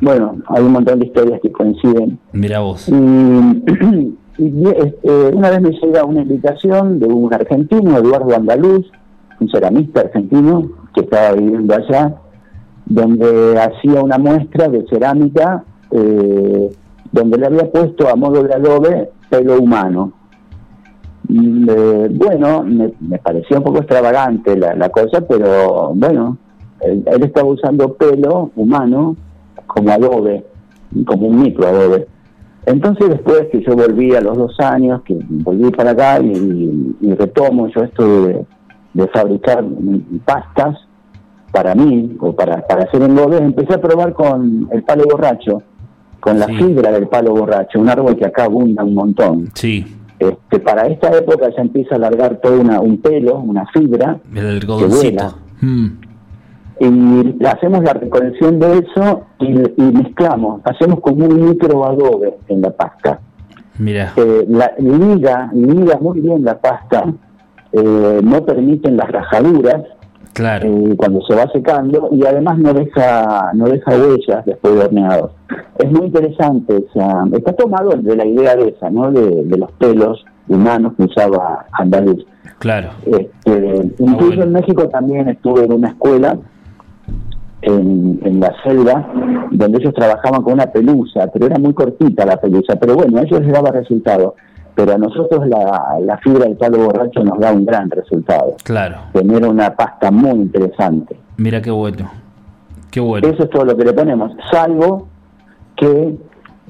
Bueno, hay un montón de historias que coinciden. Mira vos. <clears throat> Y, y, este, una vez me llega una invitación de un argentino, Eduardo Andaluz, un ceramista argentino que estaba viviendo allá, donde hacía una muestra de cerámica eh, donde le había puesto a modo de adobe pelo humano. Eh, bueno, me, me parecía un poco extravagante la, la cosa, pero bueno, él, él estaba usando pelo humano como adobe, como un micro adobe. Entonces después que yo volví a los dos años, que volví para acá y, y retomo yo esto de, de fabricar pastas para mí o para, para hacer engobes, empecé a probar con el palo borracho, con la Sí. fibra del palo borracho, un árbol que acá abunda un montón. Sí, Este, para esta época ya empieza a alargar todo una, un pelo, una fibra, el algodoncito. vuela. Mm, y hacemos la recolección de eso y, y mezclamos, hacemos como un micro adobe en la pasta. mira, Eh, la, liga, liga muy bien la pasta, eh, no permiten las rajaduras claro. eh, cuando se va secando y además no deja no deja huellas después de horneado. Es muy interesante, esa, está tomado de la idea de esa, ¿no? de, de los pelos humanos que usaba Andaluz. Claro. Este, incluso bueno. en México también estuve en una escuela en, en la selva donde ellos trabajaban con una pelusa, pero era muy cortita la pelusa, pero bueno, a ellos les daba resultado. Pero a nosotros la, la fibra del palo borracho nos da un gran resultado. Claro. Genera una pasta muy interesante. Mira qué bueno. Qué bueno. Eso es todo lo que le ponemos, salvo que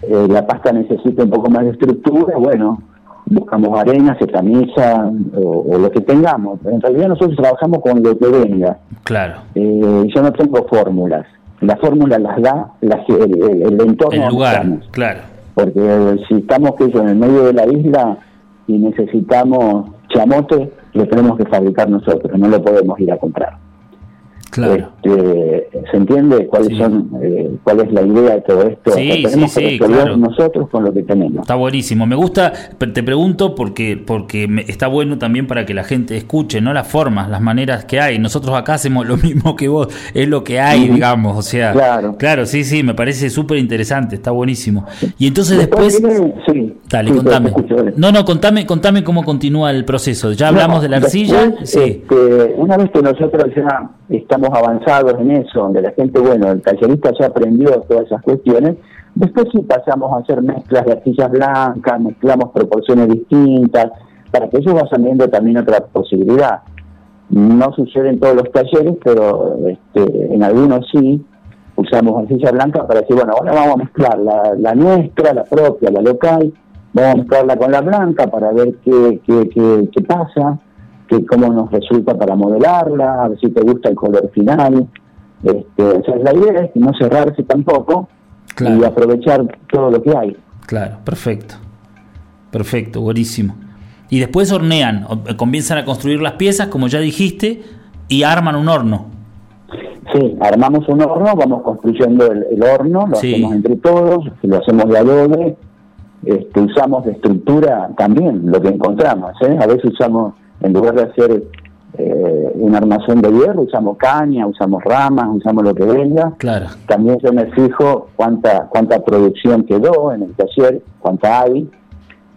eh, la pasta necesita un poco más de estructura, bueno, buscamos arena, se tamiza o, o lo que tengamos. En realidad nosotros trabajamos con lo que venga. Claro. Eh, yo no tengo fórmulas. Las fórmulas las da la- el, el- el entorno El lugar, estamos. claro. Porque eh, si estamos que en el medio de la isla y necesitamos chamote, lo tenemos que fabricar nosotros, no lo podemos ir a comprar. Claro. Este, ¿Se entiende cuáles Sí. son, eh, cuál es la idea de todo esto? Sí, sí, sí, claro. nosotros con lo que tenemos. Está buenísimo. Me gusta, te pregunto porque porque está bueno también para que la gente escuche, ¿no? Las formas, las maneras que hay. Nosotros acá hacemos lo <laughs> mismo que vos, es lo que hay, digamos, o sea, Claro. claro, sí, sí, me parece súper interesante, está buenísimo. Y entonces después, viene- sí, dale, contame. te escucho, dale. No, no, contame, contame cómo continúa el proceso. Ya hablamos No, de la arcilla, después, sí, este, una vez que nosotros ya estamos avanzados en eso, donde la gente, bueno, el tallerista ya aprendió todas esas cuestiones, después sí pasamos a hacer mezclas de arcillas blancas, mezclamos proporciones distintas, para que ellos vayan viendo también otra posibilidad. No sucede en todos los talleres, pero este, en algunos sí usamos arcilla blanca para decir, bueno, ahora vamos a mezclar la, la nuestra, la propia, la local, vamos a mezclarla con la blanca para ver qué, qué, qué, qué pasa, que cómo nos resulta para modelarla, a ver si te gusta el color final. Este, o sea, la idea es no cerrarse tampoco y aprovechar todo lo que hay. claro, perfecto. Perfecto, buenísimo. Y después hornean, o- comienzan a construir las piezas, como ya dijiste, y arman un horno. Sí, armamos un horno, vamos construyendo el, el horno, lo Sí. hacemos entre todos, lo hacemos de adobe, este, usamos de estructura también lo que encontramos. ¿eh? A veces usamos, en lugar de hacer eh, un armazón de hierro, usamos caña, usamos ramas, usamos lo que venga. Claro. También yo me fijo cuánta cuánta producción quedó en el taller, cuánta hay,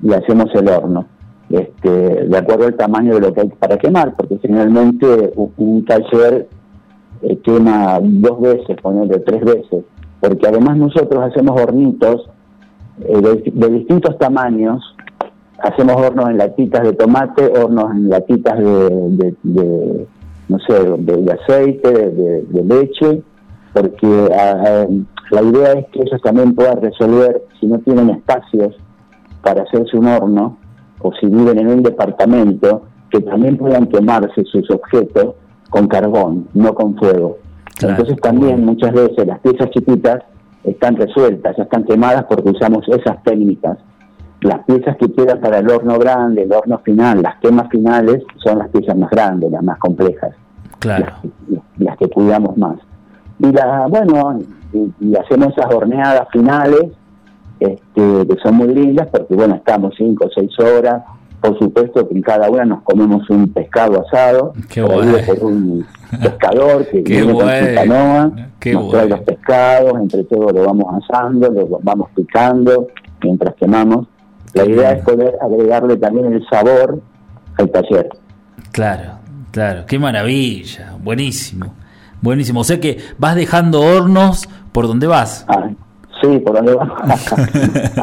y hacemos el horno. Este, de acuerdo al tamaño de lo que hay para quemar, porque finalmente un, un taller eh, quema dos veces, ponerle tres veces, porque además nosotros hacemos hornitos eh, de, de distintos tamaños, hacemos hornos en latitas de tomate, hornos en latitas de, de- de, no sé, de, de aceite, de, leche, porque ah, ah, la idea es que ellos también puedan resolver, si no tienen espacios para hacerse un horno, o si viven en un departamento, que también puedan quemarse sus objetos con carbón, no con fuego. Claro, Entonces también muchas veces las piezas chiquitas están resueltas, ya están quemadas porque usamos esas técnicas. Las piezas que quedan para el horno grande, el horno final, las quemas finales son las piezas más grandes, las más complejas, Claro. las, las que cuidamos más. Y la, bueno, y, y hacemos esas horneadas finales, este, que son muy lindas, porque bueno, estamos cinco o seis horas. Por supuesto que en cada una nos comemos un pescado asado, Qué por un <laughs> pescador que Qué viene con bueno. su canoa, Qué nos trae los pescados, entre todos lo vamos asando, lo vamos picando mientras quemamos. La idea es poder agregarle también el sabor al taller. Claro, claro, qué maravilla, buenísimo, buenísimo. O sea que vas dejando hornos por donde vas. Ah, sí, por donde vamos. <laughs>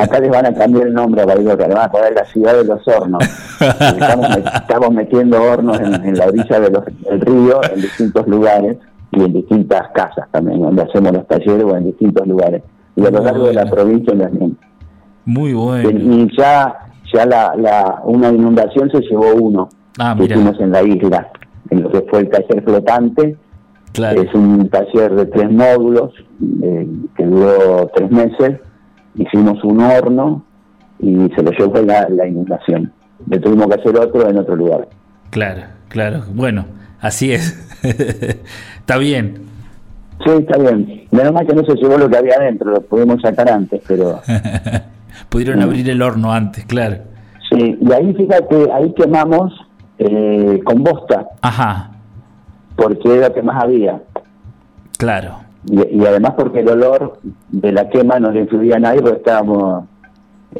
Acá les van a cambiar el nombre a Bariloche, le van a poner la ciudad de los hornos. Estamos, met- estamos metiendo hornos en, en la orilla de los- del río, en distintos lugares y en distintas casas también, donde hacemos los talleres o en distintos lugares. Y a lo largo de la provincia también. Muy bueno. Y ya, ya la, la, una inundación se llevó uno Ah, que hicimos en la isla, en lo que fue el taller flotante. Claro, Es un taller de tres módulos eh, que duró tres meses. Hicimos un horno y se lo llevó la, la inundación. Le tuvimos que hacer otro en otro lugar. claro, claro. Bueno, así es. <laughs> Está bien. Sí, está bien. Menos mal que no se llevó lo que había adentro, lo pudimos sacar antes, pero <laughs> Pudieron abrir el horno antes, claro. sí. Y ahí fíjate, ahí quemamos eh, con bosta, Ajá, porque era lo que más había. claro. Y, y además porque el olor de la quema no le influía a nadie porque estábamos,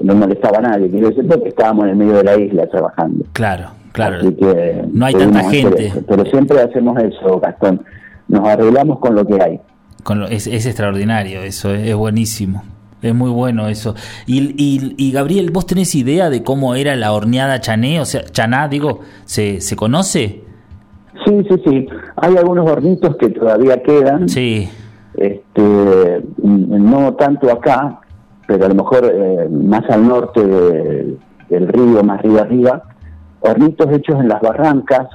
no molestaba a nadie, quiero decir porque estábamos en el medio de la isla trabajando. Claro, claro. Así que No hay tanta gente. Pero siempre hacemos eso, Gastón. Nos arreglamos con lo que hay. Con lo- es, es extraordinario eso, es, es buenísimo. Es muy bueno eso. Y, y, y, Gabriel, ¿vos tenés idea de cómo era la horneada chané? O sea, chaná, digo, ¿se, se conoce? Sí, sí, sí. Hay algunos hornitos que todavía quedan. Sí, Este, no tanto acá, pero a lo mejor eh, más al norte de- del río, más arriba arriba. Hornitos hechos en las barrancas,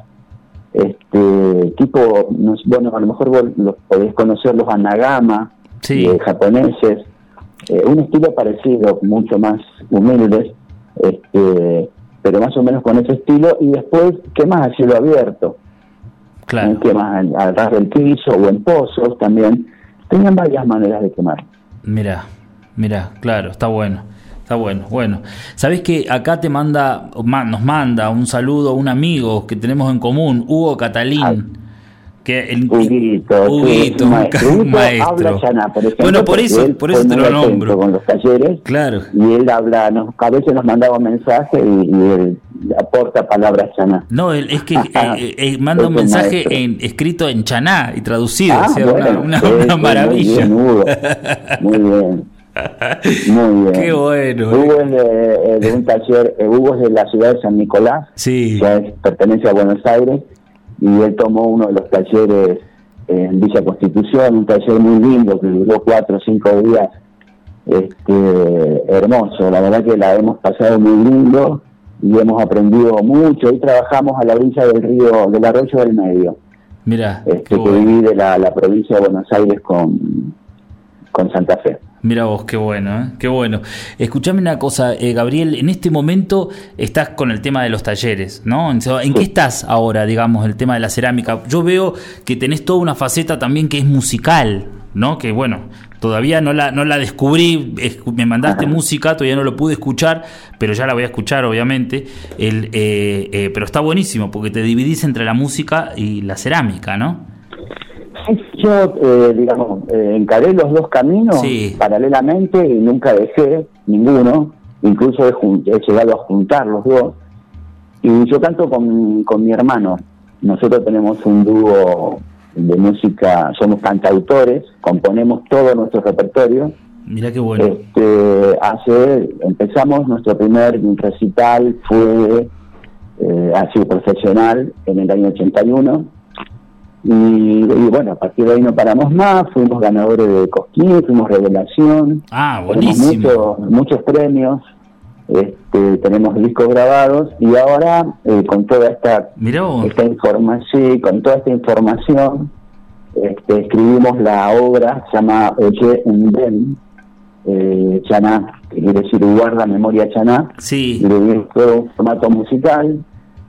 este tipo, bueno, a lo mejor vos los podés conocer los anagama, Sí. eh, japoneses, eh, un estilo parecido, mucho más humildes, este, pero más o menos con ese estilo, y después quemas a cielo abierto, claro. quemas al, ras del piso o en pozos también, tenían varias maneras de quemar. Mira, mira, claro, está bueno. Está bueno, bueno. Sabés que acá te manda, ma- nos manda un saludo un amigo que tenemos en común, Hugo Catalín. Ay. Que el, Huguito, Huguito, sí, un, maestro. habla chaná, por ejemplo, bueno, por eso, por eso te lo nombro. Con los talleres, Claro, y él habla, nos, a veces nos mandaba mensajes y, y él aporta palabras chaná. No, él- es que <laughs> eh, eh, eh, manda un Es un mensaje en, escrito en chaná y traducido, Ah, o sea, bueno, una, una- una maravilla. Muy bien. Muy bien. Muy <laughs> bien. Qué bueno. Hugo es de, eh, de un taller, eh, Hugo es de la ciudad de San Nicolás, Sí, ya es- pertenece a Buenos Aires, y él tomó uno de los talleres en Villa Constitución, un taller muy lindo que duró cuatro o cinco días, este, hermoso, la verdad que la hemos pasado muy lindo y hemos aprendido mucho, y trabajamos a la orilla del río, del arroyo del medio, mira, este, que divide la, la provincia de Buenos Aires con, con Santa Fe. Mira vos, qué bueno, ¿eh? qué bueno. Escuchame una cosa, eh, Gabriel, en este momento estás con el tema de los talleres, ¿no? ¿En en qué estás ahora, digamos, el tema de la cerámica? Yo veo que tenés toda una faceta también que es musical, ¿no? Que bueno, todavía no la, no la descubrí, me mandaste música, todavía no lo pude escuchar, pero ya la voy a escuchar, obviamente. El, eh, eh, pero está buenísimo porque te dividís entre la música y la cerámica, ¿no? Yo, eh, digamos, encaré los dos caminos paralelamente y nunca dejé ninguno, incluso he, he, llegado a juntar los dos. Y yo canto con, con mi hermano. Nosotros tenemos un dúo de música, somos cantautores, componemos todo nuestro repertorio. Mira qué bueno. Este, hace, empezamos, nuestro primer recital fue eh, así profesional en el año 81. Y, bueno, a partir de ahí no paramos más, fuimos ganadores de Cosquín, fuimos Revelación. Ah, buenísimo. Muchos, muchos premios, este, tenemos discos grabados y ahora eh, con toda esta, esta información, con toda esta información, este, escribimos la obra, se llama Oye un Ben, eh, Chaná, que quiere decir guarda memoria Chaná, sí. y le un formato musical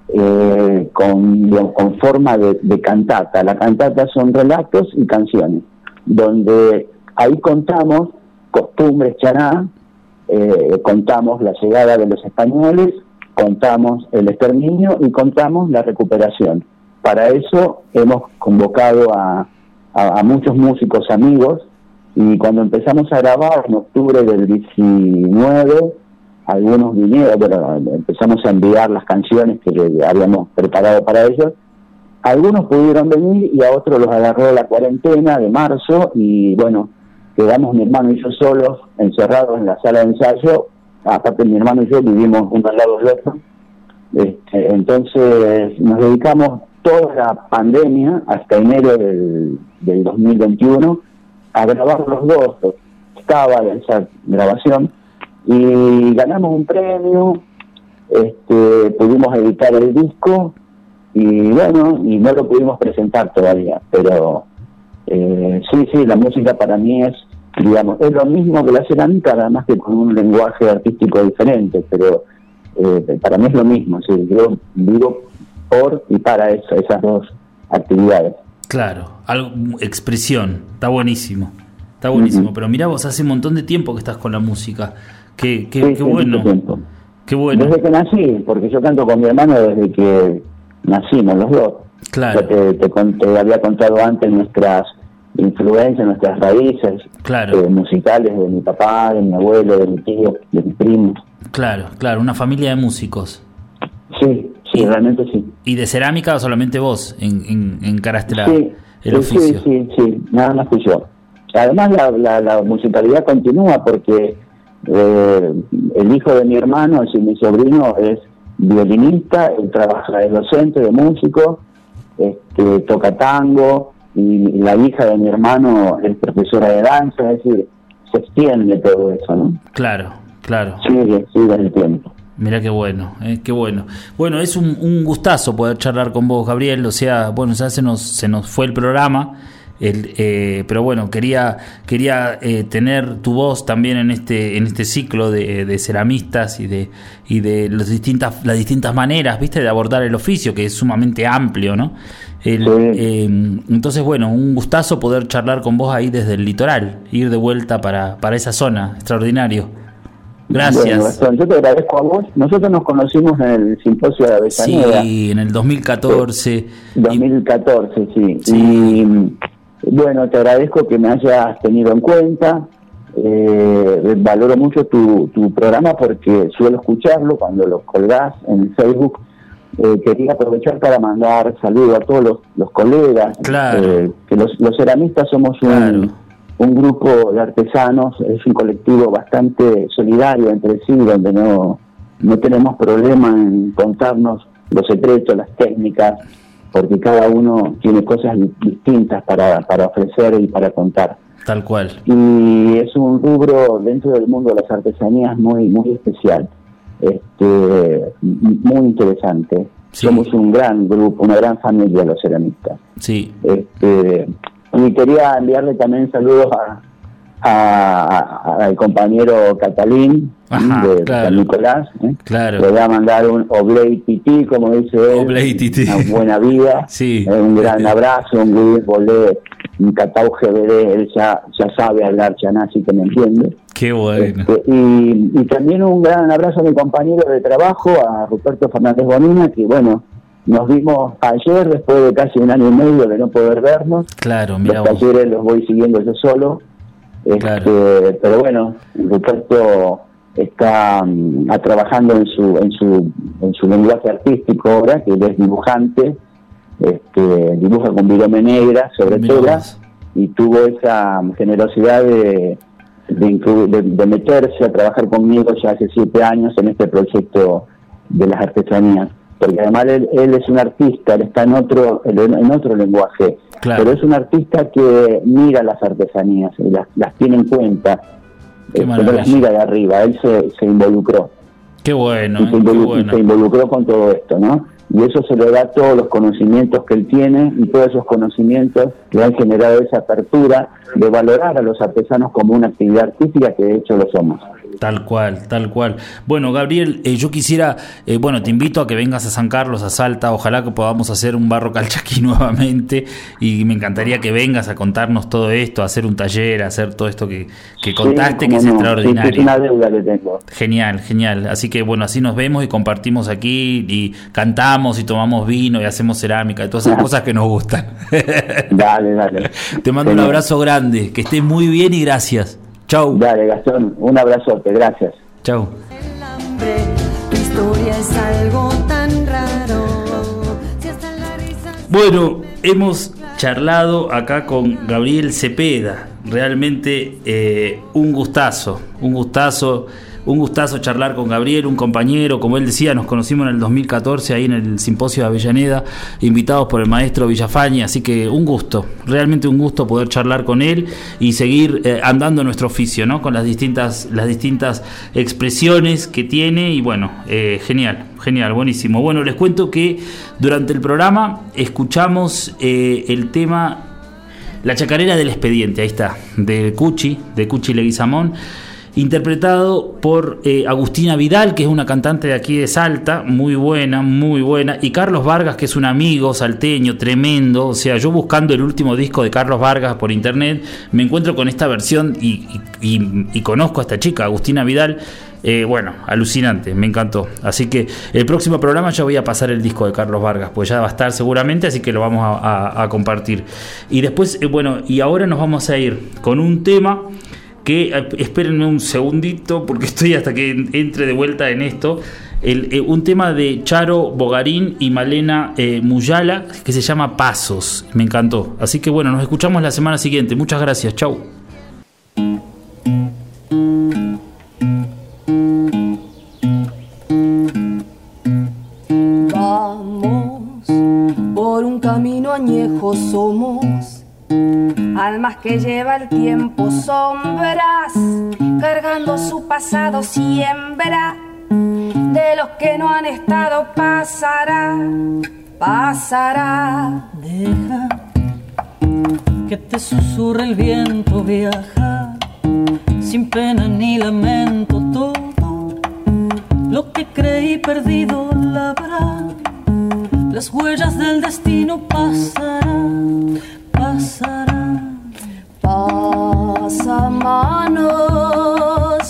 eh, con, con forma de, de cantata. La cantata son relatos y canciones, donde ahí contamos costumbres Chaná, eh, contamos la llegada de los españoles, contamos el exterminio y contamos la recuperación. Para eso hemos convocado a, a, muchos músicos amigos y cuando empezamos a grabar en octubre del 19, algunos vinieron, bueno, empezamos a enviar las canciones que habíamos preparado para ellos. Algunos pudieron venir y a otros los agarró la cuarentena de marzo y bueno, quedamos mi hermano y yo solos, encerrados en la sala de ensayo. Aparte mi hermano y yo vivimos uno al lado del otro. Este, entonces nos dedicamos toda la pandemia hasta enero del, 2021 a grabar los dos. Estaba esa grabación y ganamos un premio, este, pudimos editar el disco y bueno, y no lo pudimos presentar todavía, pero eh, sí, sí, la música para mí es, digamos, es lo mismo que la cerámica, además que con un lenguaje artístico diferente, pero eh, para mí es lo mismo, sí, yo vivo por y para esas dos actividades. Claro, algo, expresión, está buenísimo, está buenísimo, pero mira vos hace un montón de tiempo que estás con la música, qué, qué, qué bueno. Qué bueno. Desde que nací, porque yo canto con mi hermano desde que nacimos los dos. Claro. te, te, había contado antes nuestras influencias, nuestras raíces claro. Eh, musicales de mi papá, de mi abuelo, de mi tío, de mi primo. Claro, claro, una familia de músicos. Sí, sí, realmente sí. ¿Y de cerámica o solamente vos en, en, encaraste el oficio? Sí, sí, sí, nada más que yo. Además la, la, musicalidad continúa porque eh, el hijo de mi hermano, es mi sobrino, es violinista, él trabaja de docente, de músico, este, toca tango, y la hija de mi hermano es profesora de danza, es decir, se extiende todo eso, ¿no? Claro, claro. Sigue, sigue el tiempo. Mira qué bueno, eh, qué bueno. Bueno, es un, un, gustazo poder charlar con vos, Gabriel. O sea, bueno, ya se nos, se nos fue el programa. El, eh, pero bueno, quería, quería eh, tener tu voz también en este, en este ciclo de, de ceramistas y de, y de las distintas, las distintas maneras, viste, de abordar el oficio, que es sumamente amplio, ¿no? Eh, entonces, bueno, un gustazo poder charlar con vos ahí desde el litoral, ir de vuelta para, para esa zona, extraordinario. Gracias. yo te agradezco a vos. Nosotros nos conocimos en el simposio de Avellaneda. Sí, en el 2014. 2014, sí. Y bueno, te agradezco que me hayas tenido en cuenta. Eh, valoro mucho tu, tu programa porque suelo escucharlo cuando lo colgás en Facebook. Eh, quería aprovechar para mandar saludos a todos los, colegas, eh, que los, los, ceramistas somos un, un, grupo de artesanos, es un colectivo bastante solidario entre sí, donde no, no tenemos problema en contarnos los secretos, las técnicas, porque cada uno tiene cosas distintas para, para ofrecer y para contar. Tal cual. Y es un rubro dentro del mundo de las artesanías muy, muy especial este, muy interesante. Somos un gran grupo, una gran familia los ceramistas. Sí. Este, y quería enviarle también saludos a, al compañero Catalín de, Nicolás. ¿eh? Claro. Le voy a mandar un Oblei Titi, como dice él. Una buena vida. <laughs> sí. Un gran <laughs> abrazo, un Bolé un catao GBD, él ya, ya sabe hablar chaná, así que me entiende. Qué bueno. Este, y, y también un gran abrazo a mi compañero de trabajo, a Ruperto Fernández Bonina, que bueno, nos vimos ayer después de casi un año y medio de no poder vernos. Claro, mira Los talleres los voy siguiendo yo solo. Este. Pero bueno, Ruperto está mm, a- trabajando en su, en su en su lenguaje artístico ahora, que él es dibujante, este, dibuja con virome negra sobre tela y tuvo esa generosidad de, de, de- de meterse a trabajar conmigo ya hace siete años en este proyecto de las artesanías. Porque además él, él es un artista, él está en otro, en otro lenguaje, Claro. pero es un artista que mira las artesanías y las, las tiene en cuenta, Qué eh, no las mira de arriba, él se, se involucró Qué bueno, y eh, se, qué involu- y bueno. se involucró con todo esto, ¿no? Y eso se le da todos los conocimientos que él tiene y todos esos conocimientos le han generado esa apertura de valorar a los artesanos como una actividad artística que de hecho lo somos. Tal cual, tal cual. Bueno, Gabriel, eh, yo quisiera, eh, bueno, te invito a que vengas a San Carlos, a Salta, ojalá que podamos hacer un barro calchaquí <laughs> nuevamente y me encantaría que vengas a contarnos todo esto, a hacer un taller, a hacer todo esto que, que contaste, Sí, que es no. Extraordinario. es una deuda que tengo. Genial, genial. Así que bueno, así nos vemos y compartimos aquí y cantamos y tomamos vino y hacemos cerámica y todas esas <laughs> cosas que nos gustan. Dale, dale. <laughs> Te mando un abrazo grande, que estés muy bien y gracias. Chau, Dale, Gastón, un abrazote, gracias. chau. el hambre. Tu historia es algo tan raro. Si hasta la risa Bueno, hemos charlado acá con Gabriel Cepeda. Realmente eh, un gustazo, un gustazo, un gustazo charlar con Gabriel, un compañero, como él decía, nos conocimos en el 2014 ahí en el simposio de Avellaneda, invitados por el maestro Villafañe, así que un gusto, realmente un gusto poder charlar con él y seguir eh, andando nuestro oficio, ¿no? Con las distintas, las distintas expresiones que tiene y bueno, eh, genial, genial, buenísimo. Bueno, les cuento que durante el programa escuchamos eh, el tema La chacarera del expediente, ahí está, de Cuchi, de Cuchi Leguizamón, interpretado por eh, Agustina Vidal, que es una cantante de aquí de Salta, muy buena, muy buena, y Carlos Vargas, que es un amigo salteño, tremendo, o sea, yo buscando el último disco de Carlos Vargas por internet, me encuentro con esta versión y, y- y- y conozco a esta chica, Agustina Vidal, eh, bueno, alucinante, me encantó. Así que el próximo programa ya voy a pasar el disco de Carlos Vargas, pues ya va a estar seguramente, así que lo vamos a, compartir. Y después, eh, bueno, y ahora nos vamos a ir con un tema que, eh, espérenme un segundito, porque <laughs> estoy hasta que en- entre de vuelta en esto. Eh, un tema de Charo Bogarín y Malena eh, Muyala que se llama Pasos. Me encantó. Así que bueno, nos escuchamos la semana siguiente. Muchas gracias. Chau. Vamos por un camino añejo somos, almas que lleva el tiempo sombras, cargando su pasado siembra, de los que no han estado pasará, pasará. Deja que te susurre el viento, viaja sin pena ni lamento todo. Lo que creí perdido la habrá. Las huellas del destino pasarán, pasarán. Pasa manos,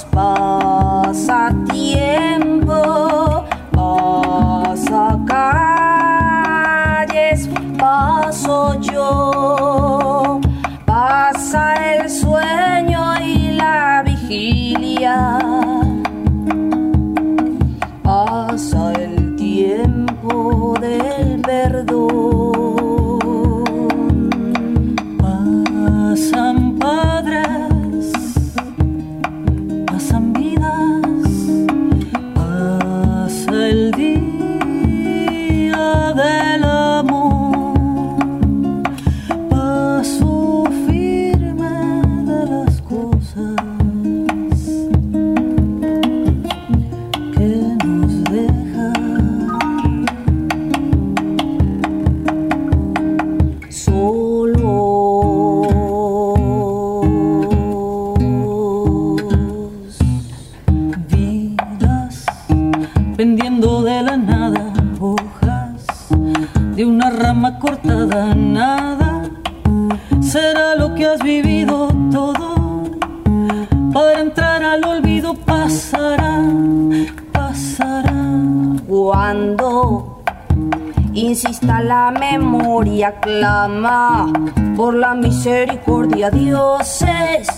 misericordia, dioses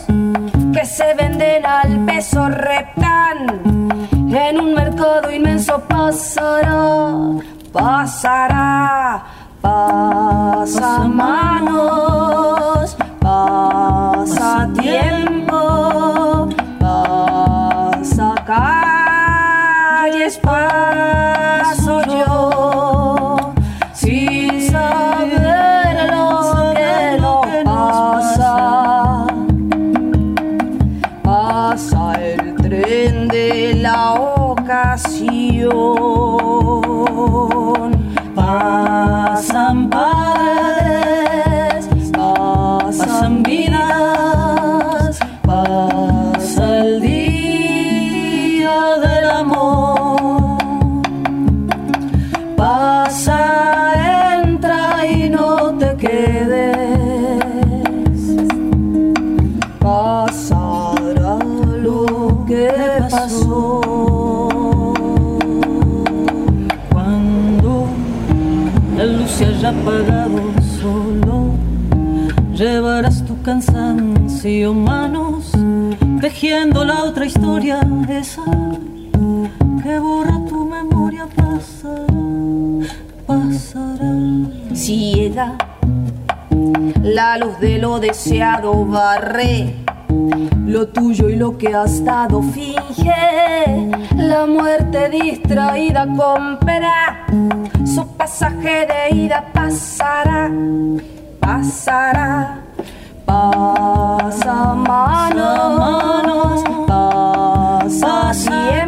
que se venden al peso reptan apagado solo, llevarás tu cansancio manos, tejiendo la otra historia, esa que borra tu memoria, pasará, pasará. Ciega, la luz de lo deseado barre. Lo tuyo y lo que has dado finge la muerte distraída comprará su pasaje de ida, pasará, pasará. Pasa manos, pasa, pasa